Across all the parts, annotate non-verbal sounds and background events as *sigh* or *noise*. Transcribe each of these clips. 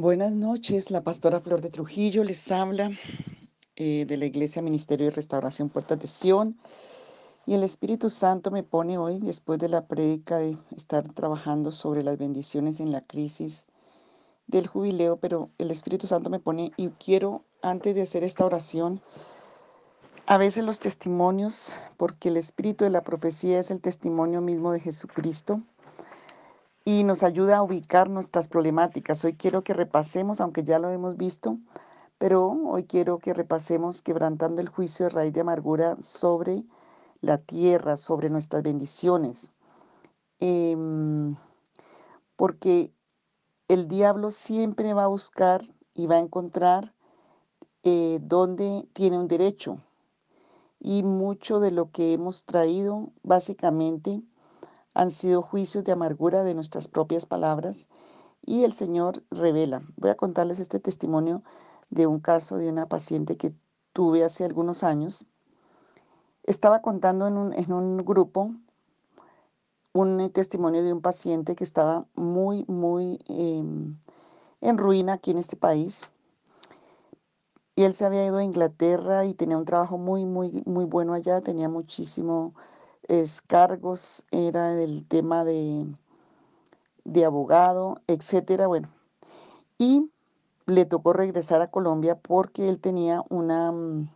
Buenas noches, la pastora Flor de Trujillo les habla eh, de la Iglesia Ministerio de Restauración Puertas de Sion. Y el Espíritu Santo me pone hoy, después de la prédica de estar trabajando sobre las bendiciones en la crisis del jubileo, pero el Espíritu Santo me pone y quiero, antes de hacer esta oración, a veces los testimonios, porque el Espíritu de la profecía es el testimonio mismo de Jesucristo y nos ayuda a ubicar nuestras problemáticas. Hoy quiero que repasemos, aunque ya lo hemos visto, pero hoy quiero que repasemos quebrantando el juicio de raíz de amargura sobre la tierra, sobre nuestras bendiciones. Em, porque el diablo siempre va a buscar y va a encontrar eh, donde tiene un derecho. Y mucho de lo que hemos traído, básicamente, han sido juicios de amargura de nuestras propias palabras y el Señor revela. Voy a contarles este testimonio de un caso de una paciente que tuve hace algunos años. Estaba contando en un, grupo un testimonio de un paciente que estaba muy, muy em, en ruina aquí en este país. Y él se había ido a Inglaterra y tenía un trabajo muy, muy, muy bueno allá, tenía muchísimo cargos, era el tema de, de abogado, etcétera. Bueno, y le tocó regresar a Colombia porque él tenía una, mm,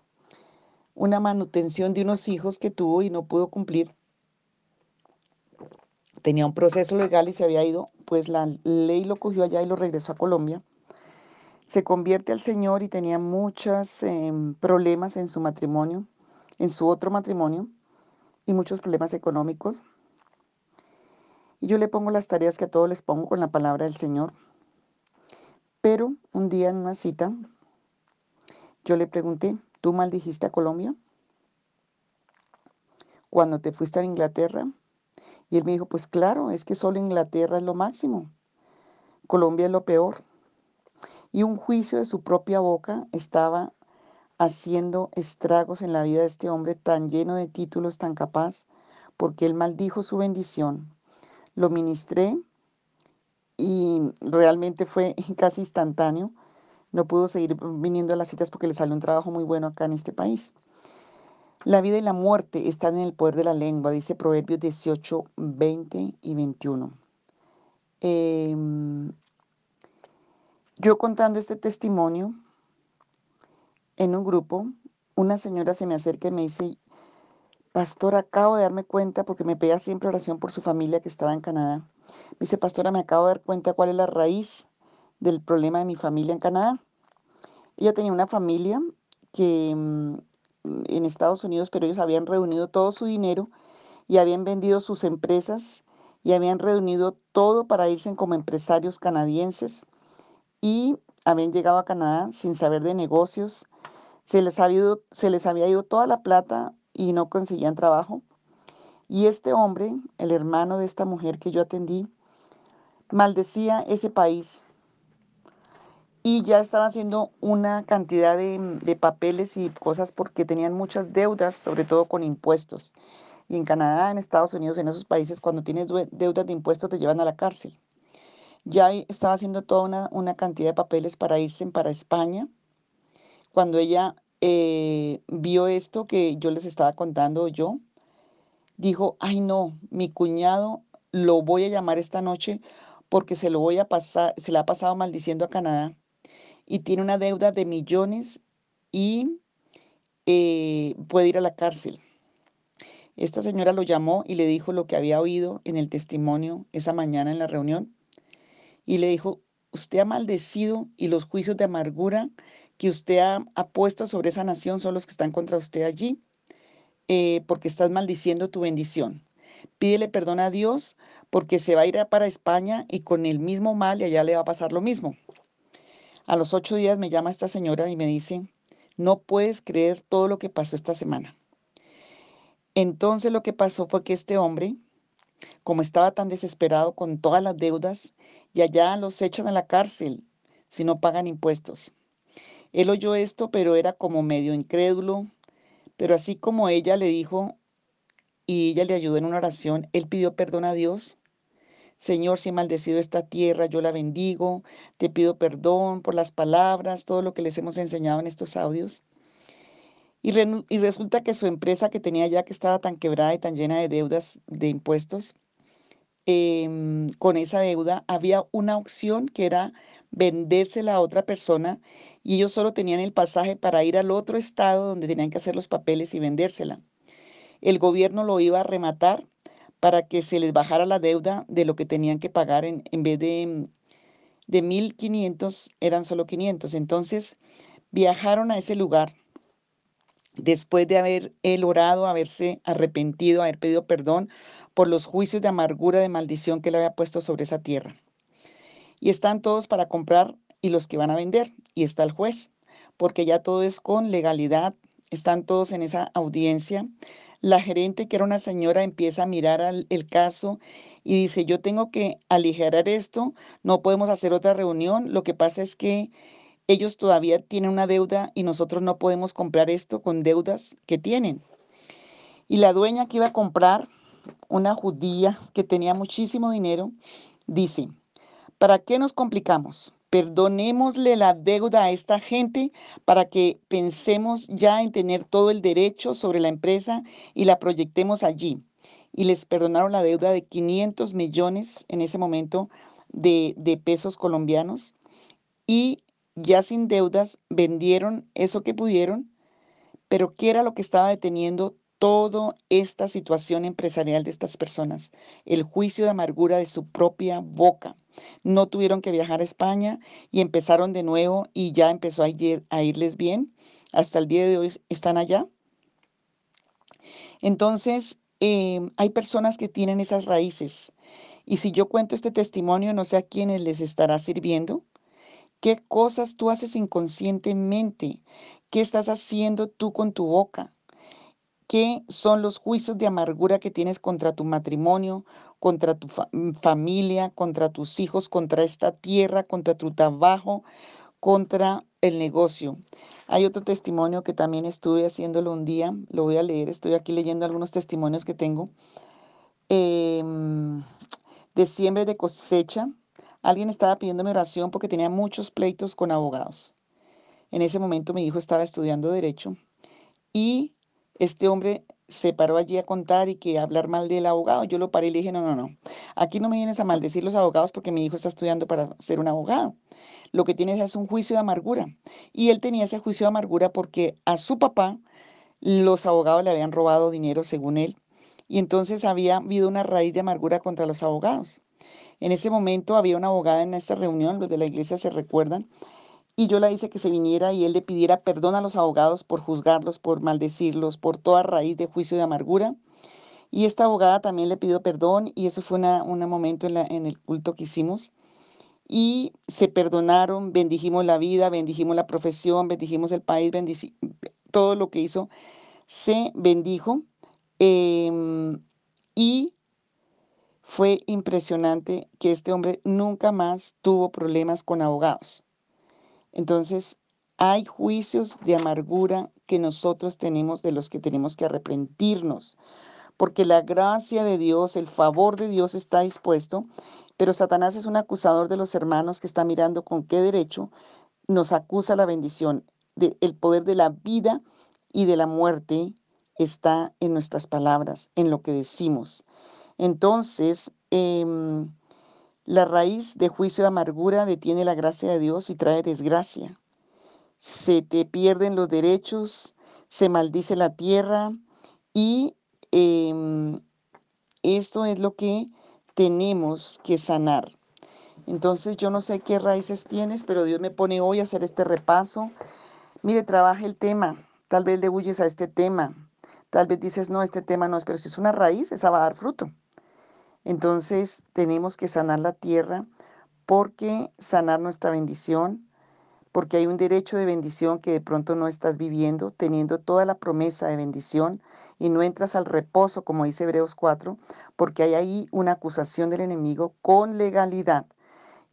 una manutención de unos hijos que tuvo y no pudo cumplir. Tenía un proceso legal y se había ido, pues la ley lo cogió allá y lo regresó a Colombia. Se convierte al Señor y tenía muchos em, problemas en su matrimonio, en su otro matrimonio y muchos problemas económicos. Y yo le pongo las tareas que a todos les pongo con la palabra del Señor. Pero un día en una cita, yo le pregunté, ¿tú maldijiste a Colombia? Cuando te fuiste a Inglaterra. Y él me dijo, pues claro, es que solo Inglaterra es lo máximo. Colombia es lo peor. Y un juicio de su propia boca estaba haciendo estragos en la vida de este hombre tan lleno de títulos, tan capaz, porque él maldijo su bendición. Lo ministré y realmente fue *laughs* casi instantáneo. No pudo seguir viniendo a las citas porque le salió un trabajo muy bueno acá en este país. La vida y la muerte están en el poder de la lengua, dice Proverbios 18, 20 y 21. Em, yo contando este testimonio, en un grupo, una señora se me acerca y me dice, Pastor, acabo de darme cuenta, porque me pedía siempre oración por su familia que estaba en Canadá. Me dice, Pastora, me acabo de dar cuenta cuál es la raíz del problema de mi familia en Canadá. Ella tenía una familia que mm, en Estados Unidos, pero ellos habían reunido todo su dinero y habían vendido sus empresas y habían reunido todo para irse como empresarios canadienses y habían llegado a Canadá sin saber de negocios, se les, había ido, se les había ido toda la plata y no conseguían trabajo. Y este hombre, el hermano de esta mujer que yo atendí, maldecía ese país. Y ya estaba haciendo una cantidad de, de, papeles y cosas porque tenían muchas deudas, sobre todo con impuestos. Y en Canadá, en Estados Unidos, en esos países, cuando tienes deudas de impuestos te llevan a la cárcel. Ya estaba haciendo toda una, una cantidad de papeles para irse para España cuando ella eh, vio esto que yo les estaba contando yo, dijo, ay no, mi cuñado lo voy a llamar esta noche porque se lo voy a pasar, se le ha pasado maldiciendo a Canadá y tiene una deuda de millones y eh, puede ir a la cárcel. Esta señora lo llamó y le dijo lo que había oído en el testimonio esa mañana en la reunión y le dijo, usted ha maldecido y los juicios de amargura que usted ha, puesto sobre esa nación son los que están contra usted allí, eh, porque estás maldiciendo tu bendición. Pídele perdón a Dios porque se va a ir para España y con el mismo mal y allá le va a pasar lo mismo. A los ocho días me llama esta señora y me dice, no puedes creer todo lo que pasó esta semana. Entonces lo que pasó fue que este hombre, como estaba tan desesperado con todas las deudas, y allá los echan a la cárcel si no pagan impuestos. Él oyó esto, pero era como medio incrédulo, pero así como ella le dijo y ella le ayudó en una oración, él pidió perdón a Dios, Señor, si he maldecido esta tierra, yo la bendigo, te pido perdón por las palabras, todo lo que les hemos enseñado en estos audios. Y, resulta que su empresa que tenía ya que estaba tan quebrada y tan llena de deudas de impuestos, em, con esa deuda había una opción que era vendérsela a otra persona y ellos solo tenían el pasaje para ir al otro estado donde tenían que hacer los papeles y vendérsela. El gobierno lo iba a rematar para que se les bajara la deuda de lo que tenían que pagar en, en vez de, de 1.500 eran solo 500. Entonces viajaron a ese lugar después de haber él orado, haberse arrepentido, haber pedido perdón por los juicios de amargura, de maldición que le había puesto sobre esa tierra. Y están todos para comprar y los que van a vender. Y está el juez, porque ya todo es con legalidad. Están todos en esa audiencia. La gerente, que era una señora, empieza a mirar el caso y dice, yo tengo que aligerar esto, no podemos hacer otra reunión. Lo que pasa es que ellos todavía tienen una deuda y nosotros no podemos comprar esto con deudas que tienen. Y la dueña que iba a comprar, una judía que tenía muchísimo dinero, dice, ¿para qué nos complicamos? Perdonémosle la deuda a esta gente para que pensemos ya en tener todo el derecho sobre la empresa y la proyectemos allí. Y les perdonaron la deuda de 500 millones en ese momento de, de pesos colombianos. Y ya sin deudas, vendieron eso que pudieron, pero ¿qué era lo que estaba deteniendo toda esta situación empresarial de estas personas? El juicio de amargura de su propia boca. No tuvieron que viajar a España y empezaron de nuevo y ya empezó a, irles bien. Hasta el día de hoy están allá. Entonces, em, hay personas que tienen esas raíces. Y si yo cuento este testimonio, no sé a quiénes les estará sirviendo, ¿Qué cosas tú haces inconscientemente? ¿Qué estás haciendo tú con tu boca? ¿Qué son los juicios de amargura que tienes contra tu matrimonio, contra tu mm, familia, contra tus hijos, contra esta tierra, contra tu trabajo, contra el negocio? Hay otro testimonio que también estuve haciéndolo un día, lo voy a leer, estoy aquí leyendo algunos testimonios que tengo. Eh, siembra de cosecha, Alguien estaba pidiéndome oración porque tenía muchos pleitos con abogados. En ese momento mi hijo estaba estudiando derecho y este hombre se paró allí a contar y que hablar mal del abogado. Yo lo paré y le dije, no, no, no, aquí no me vienes a maldecir los abogados porque mi hijo está estudiando para ser un abogado. Lo que tienes es un juicio de amargura. Y él tenía ese juicio de amargura porque a su papá los abogados le habían robado dinero según él. Y entonces había habido una raíz de amargura contra los abogados. En ese momento había una abogada en esta reunión, los de la iglesia se recuerdan, y yo la hice que se viniera y él le pidiera perdón a los abogados por juzgarlos, por maldecirlos, por toda raíz de juicio de amargura. Y esta abogada también le pidió perdón y eso fue un momento en, el culto que hicimos. Y se perdonaron, bendijimos la vida, bendijimos la profesión, bendijimos el país, todo lo que hizo se bendijo. Em, y fue impresionante que este hombre nunca más tuvo problemas con abogados. Entonces, hay juicios de amargura que nosotros tenemos de los que tenemos que arrepentirnos, porque la gracia de Dios, el favor de Dios está dispuesto, pero Satanás es un acusador de los hermanos que está mirando con qué derecho nos acusa la bendición. el poder de la vida y de la muerte está en nuestras palabras, en lo que decimos. Entonces, em, la raíz de juicio de amargura detiene la gracia de Dios y trae desgracia. Se te pierden los derechos, se maldice la tierra y em, esto es lo que tenemos que sanar. Entonces yo no sé qué raíces tienes, pero Dios me pone hoy a hacer este repaso. Mire, trabaja el tema. Tal vez le huyes a este tema. Tal vez dices, no, este tema no es, pero si es una raíz, esa va a dar fruto. Entonces tenemos que sanar la tierra porque sanar nuestra bendición, porque hay un derecho de bendición que de pronto no estás viviendo, teniendo toda la promesa de bendición y no entras al reposo, como dice Hebreos 4, porque hay ahí una acusación del enemigo con legalidad.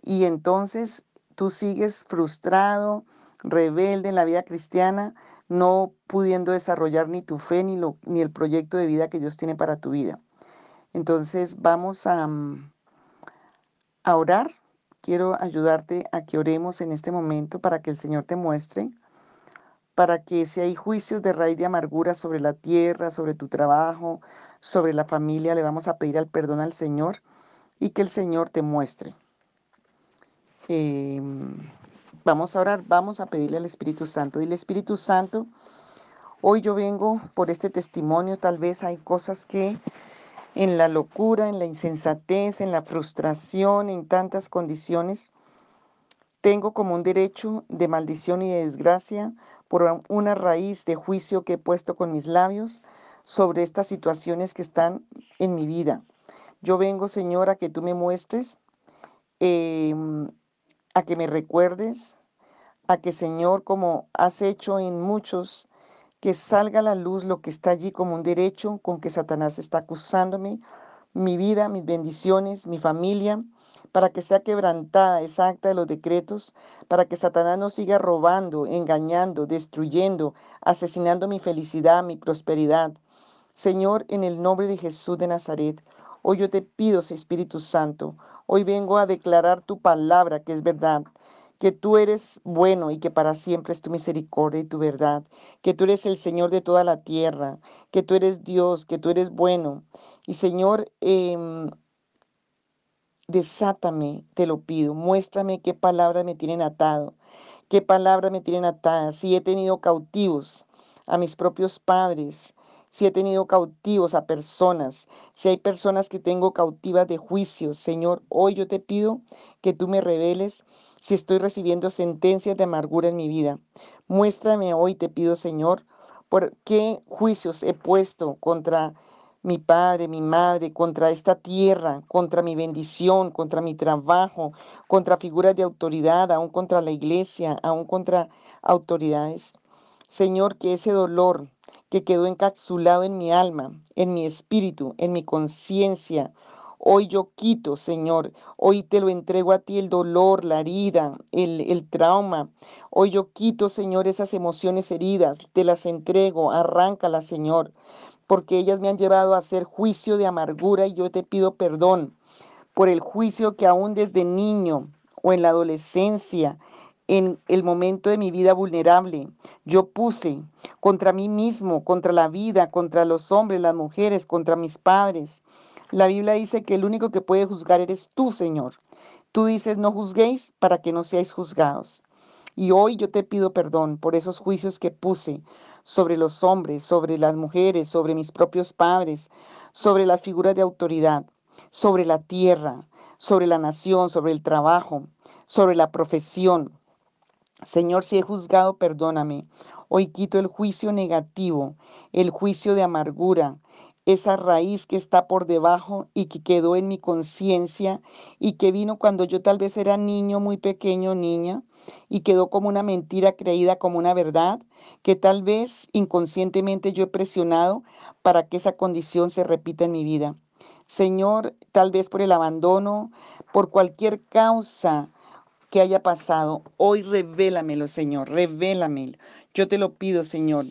Y entonces tú sigues frustrado, rebelde en la vida cristiana, no pudiendo desarrollar ni tu fe ni, lo, ni el proyecto de vida que Dios tiene para tu vida. Entonces vamos a, mm, a orar. Quiero ayudarte a que oremos en este momento para que el Señor te muestre, para que si hay juicios de raíz de amargura sobre la tierra, sobre tu trabajo, sobre la familia, le vamos a pedir al perdón al Señor y que el Señor te muestre. Em, vamos a orar, vamos a pedirle al Espíritu Santo. Dile, Espíritu Santo, hoy yo vengo por este testimonio, tal vez hay cosas que en la locura, en la insensatez, en la frustración, en tantas condiciones, tengo como un derecho de maldición y de desgracia por una raíz de juicio que he puesto con mis labios sobre estas situaciones que están en mi vida. Yo vengo, Señor, a que tú me muestres, em, a que me recuerdes, a que, Señor, como has hecho en muchos que salga a la luz lo que está allí como un derecho con que Satanás está acusándome, mi vida, mis bendiciones, mi familia, para que sea quebrantada esa acta de los decretos, para que Satanás no siga robando, engañando, destruyendo, asesinando mi felicidad, mi prosperidad. Señor, en el nombre de Jesús de Nazaret, hoy yo te pido, Espíritu Santo, hoy vengo a declarar tu palabra que es verdad que tú eres bueno y que para siempre es tu misericordia y tu verdad, que tú eres el Señor de toda la tierra, que tú eres Dios, que tú eres bueno. Y Señor, eh, desátame, te lo pido, muéstrame qué palabras me tienen atado, qué palabras me tienen atadas, si he tenido cautivos a mis propios padres, si he tenido cautivos a personas, si hay personas que tengo cautivas de juicio, Señor, hoy yo te pido que tú me reveles si estoy recibiendo sentencias de amargura en mi vida. Muéstrame hoy, te pido, Señor, por qué juicios he puesto contra mi padre, mi madre, contra esta tierra, contra mi bendición, contra mi trabajo, contra figuras de autoridad, aún contra la iglesia, aún contra autoridades. Señor, que ese dolor que quedó encapsulado en mi alma, en mi espíritu, en mi conciencia, Hoy yo quito, Señor, hoy te lo entrego a ti el dolor, la herida, el, trauma. Hoy yo quito, Señor, esas emociones heridas, te las entrego, arráncalas, Señor, porque ellas me han llevado a hacer juicio de amargura y yo te pido perdón por el juicio que aún desde niño o en la adolescencia, en el momento de mi vida vulnerable, yo puse contra mí mismo, contra la vida, contra los hombres, las mujeres, contra mis padres. La Biblia dice que el único que puede juzgar eres tú, Señor. Tú dices, no juzguéis para que no seáis juzgados. Y hoy yo te pido perdón por esos juicios que puse sobre los hombres, sobre las mujeres, sobre mis propios padres, sobre las figuras de autoridad, sobre la tierra, sobre la nación, sobre el trabajo, sobre la profesión. Señor, si he juzgado, perdóname. Hoy quito el juicio negativo, el juicio de amargura, esa raíz que está por debajo y que quedó en mi conciencia y que vino cuando yo tal vez era niño, muy pequeño, niña, y quedó como una mentira creída como una verdad que tal vez inconscientemente yo he presionado para que esa condición se repita en mi vida. Señor, tal vez por el abandono, por cualquier causa que haya pasado, hoy revélamelo, Señor, revélamelo. Yo te lo pido, Señor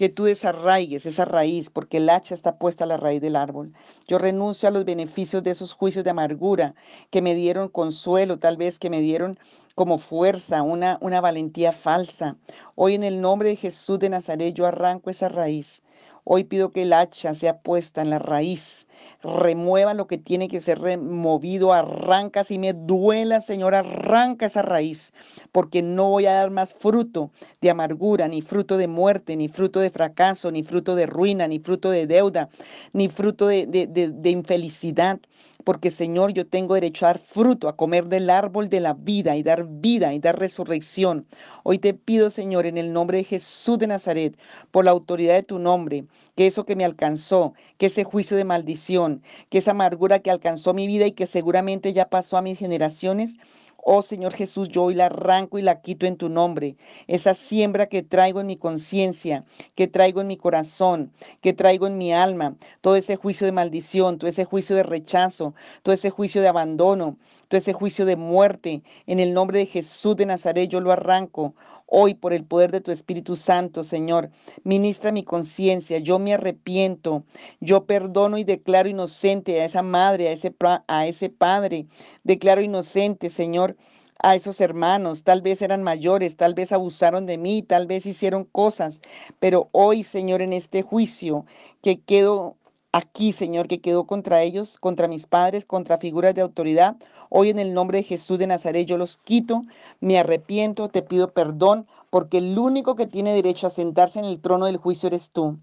que tú desarraigues esa raíz, porque el hacha está puesta a la raíz del árbol. Yo renuncio a los beneficios de esos juicios de amargura que me dieron consuelo, tal vez que me dieron como fuerza, una, una valentía falsa. Hoy en el nombre de Jesús de Nazaret yo arranco esa raíz. Hoy pido que el hacha sea puesta en la raíz, remueva lo que tiene que ser removido, arranca, si me duela, Señor, arranca esa raíz, porque no voy a dar más fruto de amargura, ni fruto de muerte, ni fruto de fracaso, ni fruto de ruina, ni fruto de deuda, ni fruto de, de, de infelicidad porque Señor, yo tengo derecho a dar fruto, a comer del árbol de la vida y dar vida y dar resurrección. Hoy te pido, Señor, en el nombre de Jesús de Nazaret, por la autoridad de tu nombre, que eso que me alcanzó, que ese juicio de maldición, que esa amargura que alcanzó mi vida y que seguramente ya pasó a mis generaciones, Oh Señor Jesús, yo hoy la arranco y la quito en tu nombre. Esa siembra que traigo en mi conciencia, que traigo en mi corazón, que traigo en mi alma, todo ese juicio de maldición, todo ese juicio de rechazo, todo ese juicio de abandono, todo ese juicio de muerte, en el nombre de Jesús de Nazaret yo lo arranco. Hoy, por el poder de tu Espíritu Santo, Señor, ministra mi conciencia. Yo me arrepiento. Yo perdono y declaro inocente a esa madre, a ese, a ese padre. Declaro inocente, Señor, a esos hermanos, tal vez eran mayores, tal vez abusaron de mí, tal vez hicieron cosas, pero hoy, Señor, en este juicio que quedo aquí, Señor, que quedó contra ellos, contra mis padres, contra figuras de autoridad. Hoy en el nombre de Jesús de Nazaret yo los quito, me arrepiento, te pido perdón, porque el único que tiene derecho a sentarse en el trono del juicio eres tú.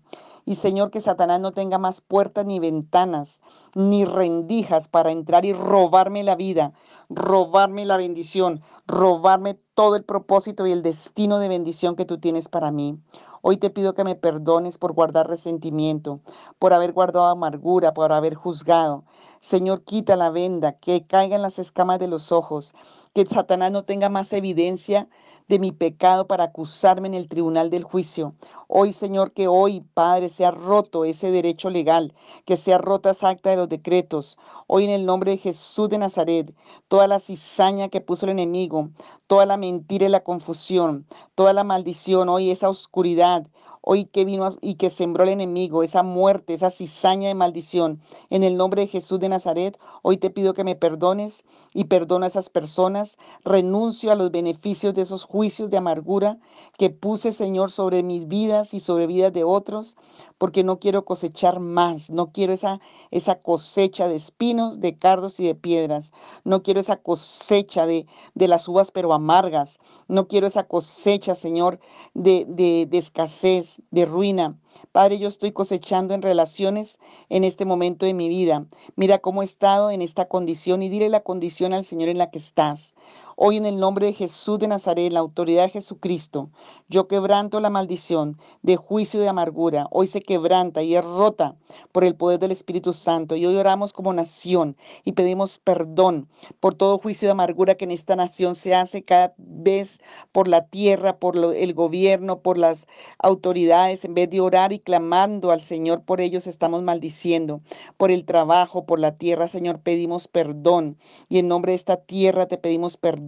Y Señor, que Satanás no tenga más puertas ni ventanas, ni rendijas para entrar y robarme la vida, robarme la bendición, robarme todo el propósito y el destino de bendición que tú tienes para mí. Hoy te pido que me perdones por guardar resentimiento, por haber guardado amargura, por haber juzgado. Señor, quita la venda, que caigan las escamas de los ojos, que Satanás no tenga más evidencia de mi pecado para acusarme en el tribunal del juicio. Hoy, Señor, que hoy, Padre, sea roto ese derecho legal, que sea rota esa acta de los decretos. Hoy, en el nombre de Jesús de Nazaret, toda la cizaña que puso el enemigo, toda la mentira y la confusión, toda la maldición, hoy esa oscuridad, hoy que vino y que sembró el enemigo, esa muerte, esa cizaña de maldición. En el nombre de Jesús de Nazaret, hoy te pido que me perdones y perdono a esas personas. Renuncio a los beneficios de esos juicios de amargura que puse, Señor, sobre mis vidas y sobre vidas de otros, porque no quiero cosechar más, no quiero esa, esa cosecha de espinos, de cardos y de piedras. No quiero esa cosecha de, de las uvas pero amargas. No quiero esa cosecha, Señor, de, de, de escasez de ruina. Padre, yo estoy cosechando en relaciones en este momento de mi vida. Mira cómo he estado en esta condición y dile la condición al Señor en la que estás. Hoy en el nombre de Jesús de Nazaret, la autoridad de Jesucristo, yo quebranto la maldición de juicio y de amargura. Hoy se quebranta y es rota por el poder del Espíritu Santo. Y hoy oramos como nación y pedimos perdón por todo juicio de amargura que en esta nación se hace cada vez por la tierra, por el gobierno, por las autoridades. En vez de orar y clamando al Señor por ellos, estamos maldiciendo. Por el trabajo, por la tierra, Señor, pedimos perdón. Y en nombre de esta tierra te pedimos perdón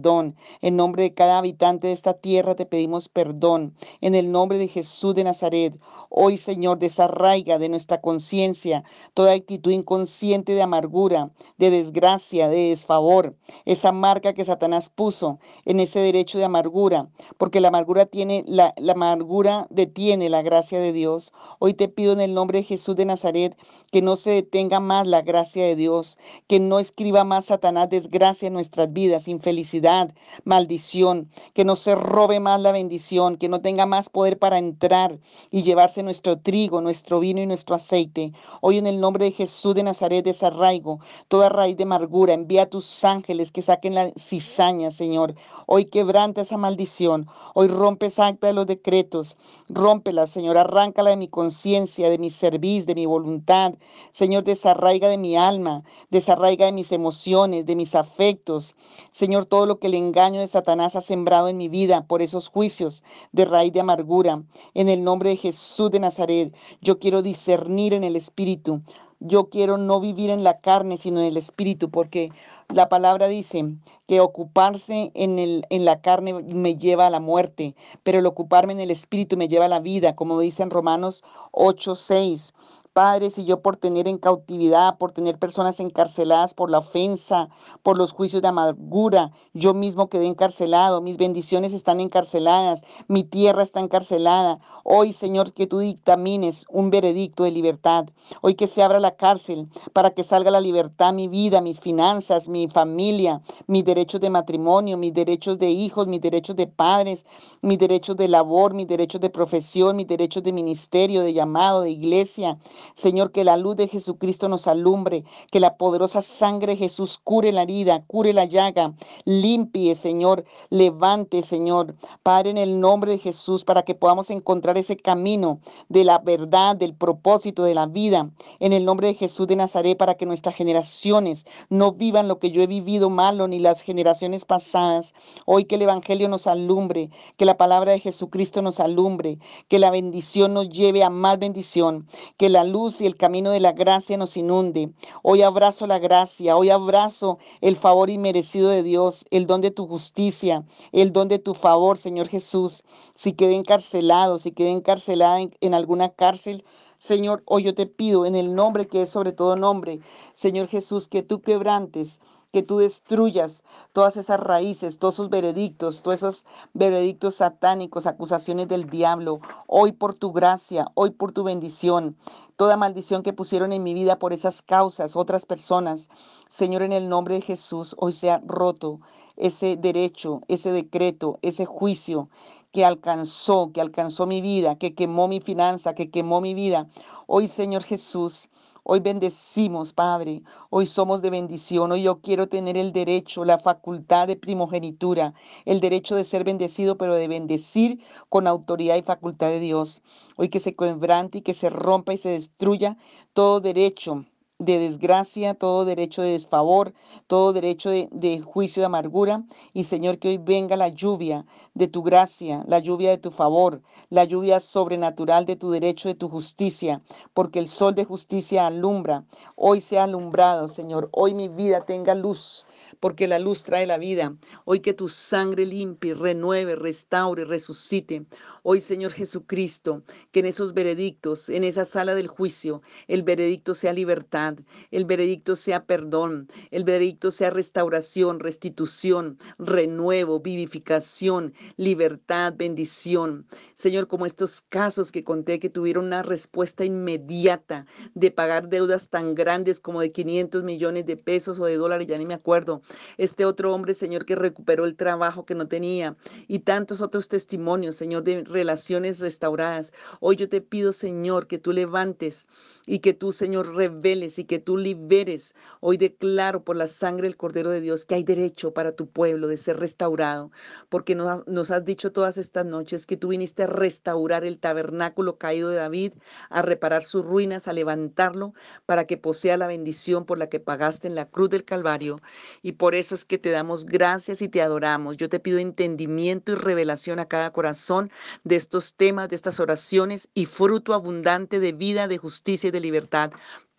en nombre de cada habitante de esta tierra te pedimos perdón. En el nombre de Jesús de Nazaret, hoy Señor, desarraiga de nuestra conciencia toda actitud inconsciente de amargura, de desgracia, de desfavor, esa marca que Satanás puso en ese derecho de amargura, porque la amargura tiene, la, amargura detiene la gracia de Dios. Hoy te pido en el nombre de Jesús de Nazaret que no se detenga más la gracia de Dios, que no escriba más Satanás desgracia en nuestras vidas, infelicidad maldición, que no se robe más la bendición, que no tenga más poder para entrar y llevarse nuestro trigo, nuestro vino y nuestro aceite. Hoy en el nombre de Jesús de Nazaret desarraigo toda raíz de amargura. Envía a tus ángeles que saquen la cizaña, Señor. Hoy quebranta esa maldición. Hoy rompe esa acta de los decretos. Rómpela, Señor. Arráncala de mi conciencia, de mi servicio, de mi voluntad. Señor, desarraiga de mi alma, desarraiga de mis emociones, de mis afectos. Señor, todo lo que el engaño de Satanás ha sembrado en mi vida por esos juicios de raíz de amargura. En el nombre de Jesús de Nazaret, yo quiero discernir en el Espíritu. Yo quiero no vivir en la carne, sino en el Espíritu, porque la palabra dice que ocuparse en, el, en la carne me lleva a la muerte, pero el ocuparme en el Espíritu me lleva a la vida, como dice en Romanos 8, 6. Padre, si yo por tener en cautividad, por tener personas encarceladas por la ofensa, por los juicios de amargura, yo mismo quedé encarcelado, mis bendiciones están encarceladas, mi tierra está encarcelada. Hoy, Señor, que tú dictamines un veredicto de libertad. Hoy que se abra la cárcel para que salga la libertad, mi vida, mis finanzas, mi familia, mis derechos de matrimonio, mis derechos de hijos, mis derechos de padres, mis derechos de labor, mis derechos de profesión, mis derechos de ministerio, de llamado, de iglesia. Señor, que la luz de Jesucristo nos alumbre, que la poderosa sangre de Jesús cure la herida, cure la llaga, limpie, Señor, levante, Señor, Padre, en el nombre de Jesús, para que podamos encontrar ese camino de la verdad, del propósito de la vida, en el nombre de Jesús de Nazaret, para que nuestras generaciones no vivan lo que yo he vivido malo, ni las generaciones pasadas. Hoy que el Evangelio nos alumbre, que la palabra de Jesucristo nos alumbre, que la bendición nos lleve a más bendición, que la luz y el camino de la gracia nos inunde. Hoy abrazo la gracia, hoy abrazo el favor inmerecido de Dios, el don de tu justicia, el don de tu favor, Señor Jesús. Si quedé encarcelado, si quedé encarcelada en, en alguna cárcel, Señor, hoy yo te pido en el nombre que es sobre todo nombre, Señor Jesús, que tú quebrantes que tú destruyas todas esas raíces, todos esos veredictos, todos esos veredictos satánicos, acusaciones del diablo, hoy por tu gracia, hoy por tu bendición, toda maldición que pusieron en mi vida por esas causas, otras personas, Señor, en el nombre de Jesús, hoy sea roto ese derecho, ese decreto, ese juicio que alcanzó, que alcanzó mi vida, que quemó mi finanza, que quemó mi vida. Hoy, Señor Jesús, Hoy bendecimos, Padre. Hoy somos de bendición. Hoy yo quiero tener el derecho, la facultad de primogenitura, el derecho de ser bendecido, pero de bendecir con autoridad y facultad de Dios. Hoy que se quebrante y que se rompa y se destruya todo derecho de desgracia, todo derecho de desfavor, todo derecho de, juicio de amargura. Y Señor, que hoy venga la lluvia de tu gracia, la lluvia de tu favor, la lluvia sobrenatural de tu derecho, de tu justicia, porque el sol de justicia alumbra. Hoy sea alumbrado, Señor. Hoy mi vida tenga luz, porque la luz trae la vida. Hoy que tu sangre limpie, renueve, restaure, resucite. Hoy, Señor Jesucristo, que en esos veredictos, en esa sala del juicio, el veredicto sea libertad, el veredicto sea perdón, el veredicto sea restauración, restitución, renuevo, vivificación, libertad, bendición. Señor, como estos casos que conté que tuvieron una respuesta inmediata de pagar deudas tan grandes como de 500 millones de pesos o de dólares, ya ni me acuerdo. Este otro hombre, Señor, que recuperó el trabajo que no tenía y tantos otros testimonios, Señor, de relaciones restauradas. Hoy yo te pido, Señor, que tú levantes y que tú, Señor, reveles y que tú liberes. Hoy declaro por la sangre del Cordero de Dios que hay derecho para tu pueblo de ser restaurado, porque nos, nos has dicho todas estas noches que tú viniste a restaurar el tabernáculo caído de David, a reparar sus ruinas, a levantarlo para que posea la bendición por la que pagaste en la cruz del Calvario. Y por eso es que te damos gracias y te adoramos. Yo te pido entendimiento y revelación a cada corazón de estos temas, de estas oraciones y fruto abundante de vida, de justicia y de libertad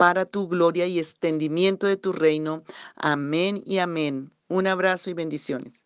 para tu gloria y extendimiento de tu reino. Amén y amén. Un abrazo y bendiciones.